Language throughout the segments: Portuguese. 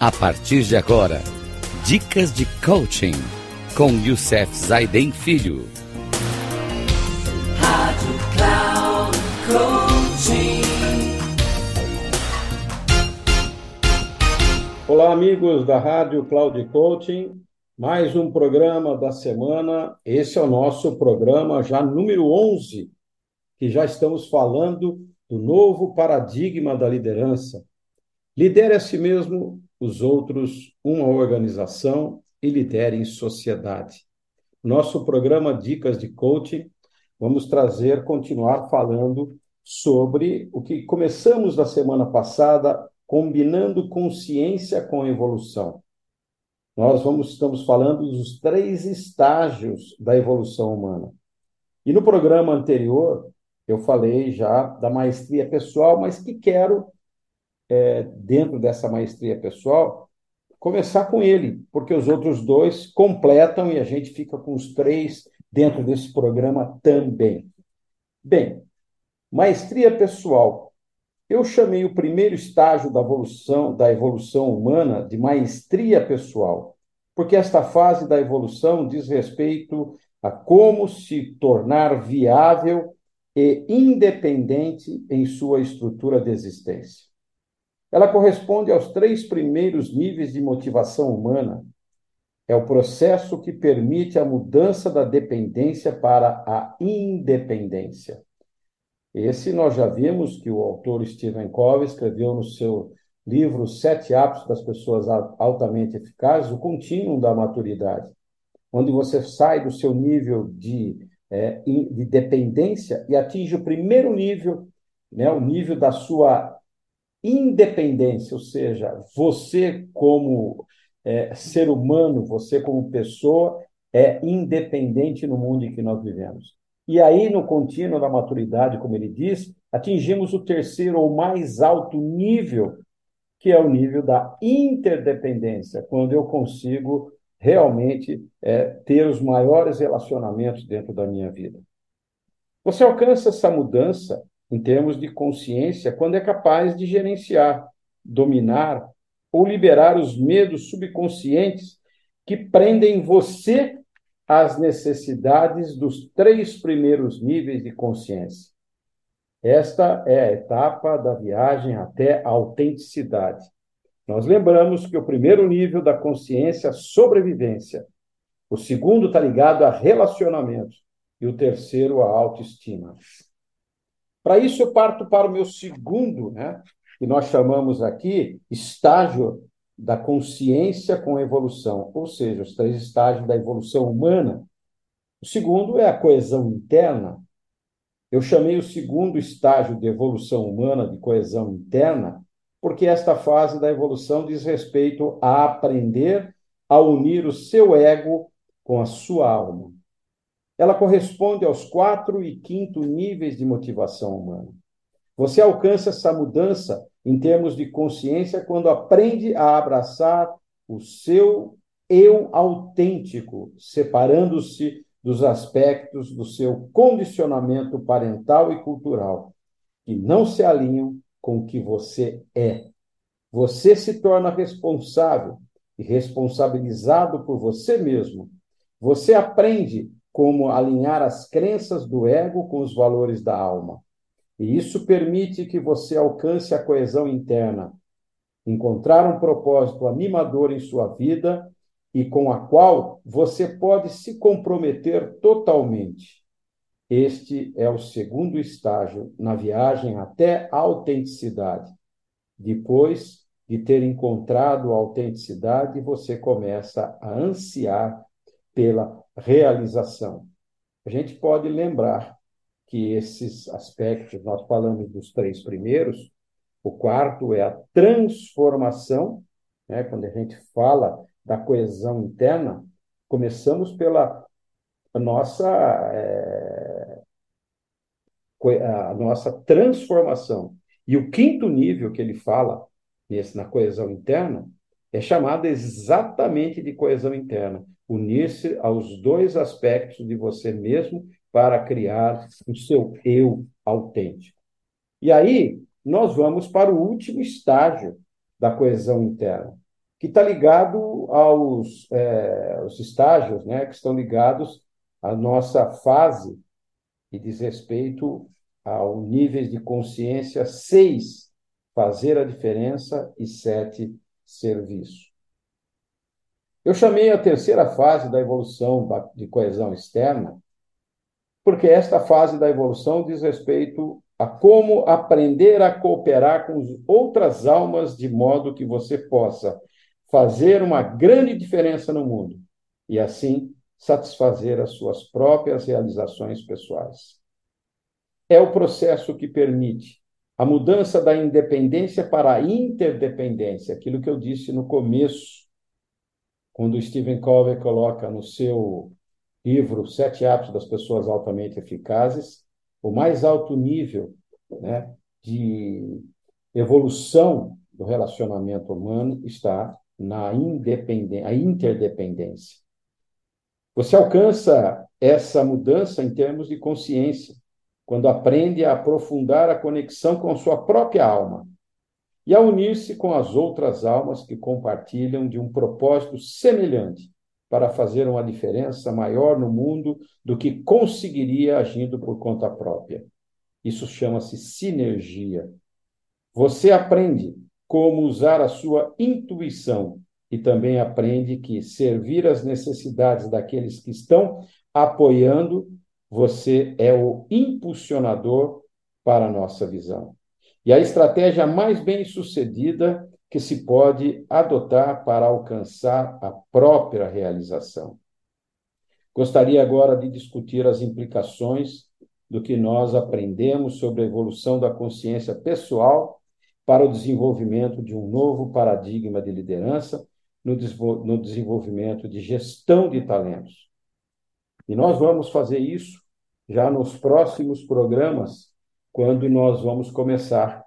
A partir de agora, dicas de coaching com Youssef Zaiden Filho. Rádio Cloud Coaching. Olá, amigos da Rádio Cloud Coaching. Mais um programa da semana. Esse é o nosso programa já número 11, que já estamos falando do novo paradigma da liderança. Lidere a si mesmo os outros, uma organização e lidere em sociedade. Nosso programa Dicas de Coaching, vamos trazer, continuar falando sobre o que começamos na semana passada, combinando consciência com evolução. Nós vamos, estamos falando dos três estágios da evolução humana. E no programa anterior, eu falei já da maestria pessoal, mas que quero é, dentro dessa maestria pessoal, começar com ele, porque os outros dois completam e a gente fica com os três dentro desse programa também. Bem, maestria pessoal. Eu chamei o primeiro estágio da evolução, da evolução humana de maestria pessoal, porque esta fase da evolução diz respeito a como se tornar viável e independente em sua estrutura de existência. Ela corresponde aos três primeiros níveis de motivação humana. É o processo que permite a mudança da dependência para a independência. Esse nós já vimos que o autor Stephen Covey escreveu no seu livro Sete Hábitos das Pessoas Altamente Eficazes, o contínuo da maturidade, onde você sai do seu nível de, é, de dependência e atinge o primeiro nível, né, o nível da sua independência, ou seja, você como é, ser humano, você como pessoa, é independente no mundo em que nós vivemos. E aí, no contínuo da maturidade, como ele diz, atingimos o terceiro ou mais alto nível, que é o nível da interdependência, quando eu consigo realmente é, ter os maiores relacionamentos dentro da minha vida. Você alcança essa mudança em termos de consciência, quando é capaz de gerenciar, dominar ou liberar os medos subconscientes que prendem você às necessidades dos três primeiros níveis de consciência. Esta é a etapa da viagem até a autenticidade. Nós lembramos que o primeiro nível da consciência é sobrevivência, o segundo está ligado a relacionamento e o terceiro a autoestima. Para isso, eu parto para o meu segundo, né, que nós chamamos aqui estágio da consciência com evolução, ou seja, os três estágios da evolução humana. O segundo é a coesão interna. Eu chamei o segundo estágio de evolução humana, de coesão interna, porque esta fase da evolução diz respeito a aprender a unir o seu ego com a sua alma ela corresponde aos quatro e quinto níveis de motivação humana. Você alcança essa mudança em termos de consciência quando aprende a abraçar o seu eu autêntico, separando-se dos aspectos do seu condicionamento parental e cultural, que não se alinham com o que você é. Você se torna responsável e responsabilizado por você mesmo. Você aprende como alinhar as crenças do ego com os valores da alma. E isso permite que você alcance a coesão interna, encontrar um propósito animador em sua vida e com a qual você pode se comprometer totalmente. Este é o segundo estágio na viagem até a autenticidade. Depois de ter encontrado a autenticidade, você começa a ansiar pela realização. A gente pode lembrar que esses aspectos, nós falamos dos três primeiros, o quarto é a transformação, né? quando a gente fala da coesão interna, começamos pela nossa, é, a nossa transformação. E o quinto nível que ele fala nesse, na coesão interna é chamado exatamente de coesão interna, unir-se aos dois aspectos de você mesmo para criar o seu eu autêntico. E aí, nós vamos para o último estágio da coesão interna, que está ligado aos, é, estágios, né, que estão ligados à nossa fase e diz respeito ao níveis de consciência seis, fazer a diferença e sete, serviço. Eu chamei a terceira fase da evolução de coesão externa, porque esta fase da evolução diz respeito a como aprender a cooperar com outras almas de modo que você possa fazer uma grande diferença no mundo e assim satisfazer as suas próprias realizações pessoais. É o processo que permite a mudança da independência para a interdependência, aquilo que eu disse no começo, quando Stephen Covey coloca no seu livro Sete Hábitos das Pessoas Altamente Eficazes, o mais alto nível né, de evolução do relacionamento humano está na independência, a interdependência. Você alcança essa mudança em termos de consciência, quando aprende a aprofundar a conexão com sua própria alma e a unir-se com as outras almas que compartilham de um propósito semelhante para fazer uma diferença maior no mundo do que conseguiria agindo por conta própria. Isso chama-se sinergia. Você aprende como usar a sua intuição e também aprende que servir as necessidades daqueles que estão apoiando, você é o impulsionador para a nossa visão. E a estratégia mais bem sucedida que se pode adotar para alcançar a própria realização. Gostaria agora de discutir as implicações do que nós aprendemos sobre a evolução da consciência pessoal para o desenvolvimento de um novo paradigma de liderança no, desenvolvimento de gestão de talentos. E nós vamos fazer isso já nos próximos programas, quando nós vamos começar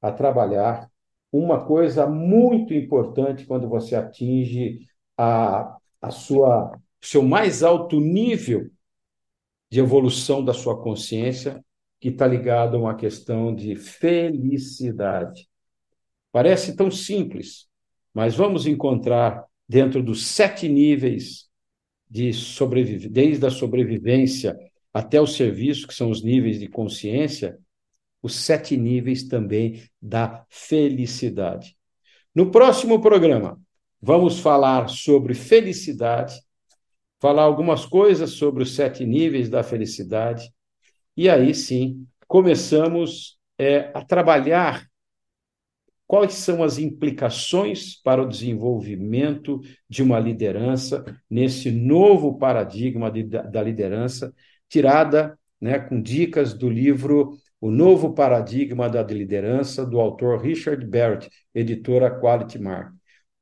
a trabalhar uma coisa muito importante quando você atinge a, a sua seu mais alto nível de evolução da sua consciência, que está ligado a uma questão de felicidade. Parece tão simples, mas vamos encontrar dentro dos sete níveis de sobrevivência, desde a sobrevivência até o serviço, que são os níveis de consciência, os sete níveis também da felicidade. No próximo programa, vamos falar sobre felicidade, falar algumas coisas sobre os sete níveis da felicidade, e aí sim começamos é, a trabalhar quais são as implicações para o desenvolvimento de uma liderança nesse novo paradigma de, da liderança, tirada né, com dicas do livro o Novo Paradigma da Liderança, do autor Richard Barrett, editora Quality Mark,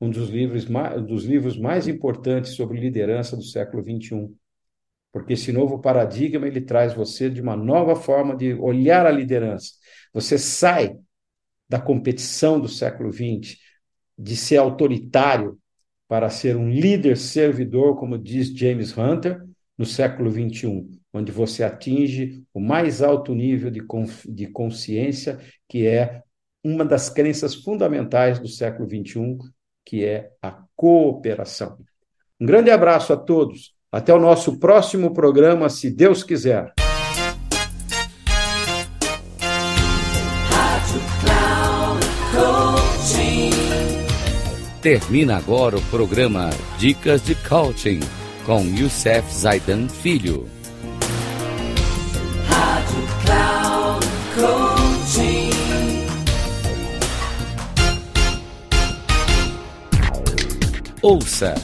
um dos livros mais, dos livros mais importantes sobre liderança do século XXI. Porque esse novo paradigma ele traz você de uma nova forma de olhar a liderança. Você sai da competição do século XX, de ser autoritário para ser um líder servidor, como diz James Hunter, no século XXI onde você atinge o mais alto nível de, de consciência, que é uma das crenças fundamentais do século XXI, que é a cooperação. Um grande abraço a todos. Até o nosso próximo programa, se Deus quiser. Termina agora o programa Dicas de Coaching com Youssef Zaidan Filho. Ouça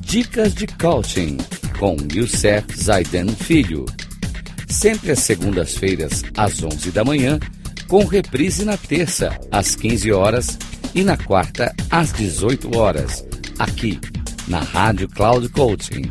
Dicas de Coaching com Youssef Zaiden Filho. Sempre às segundas-feiras, às 11 da manhã, com reprise na terça, às 15 horas e na quarta, às 18 horas, aqui na Rádio Cloud Coaching.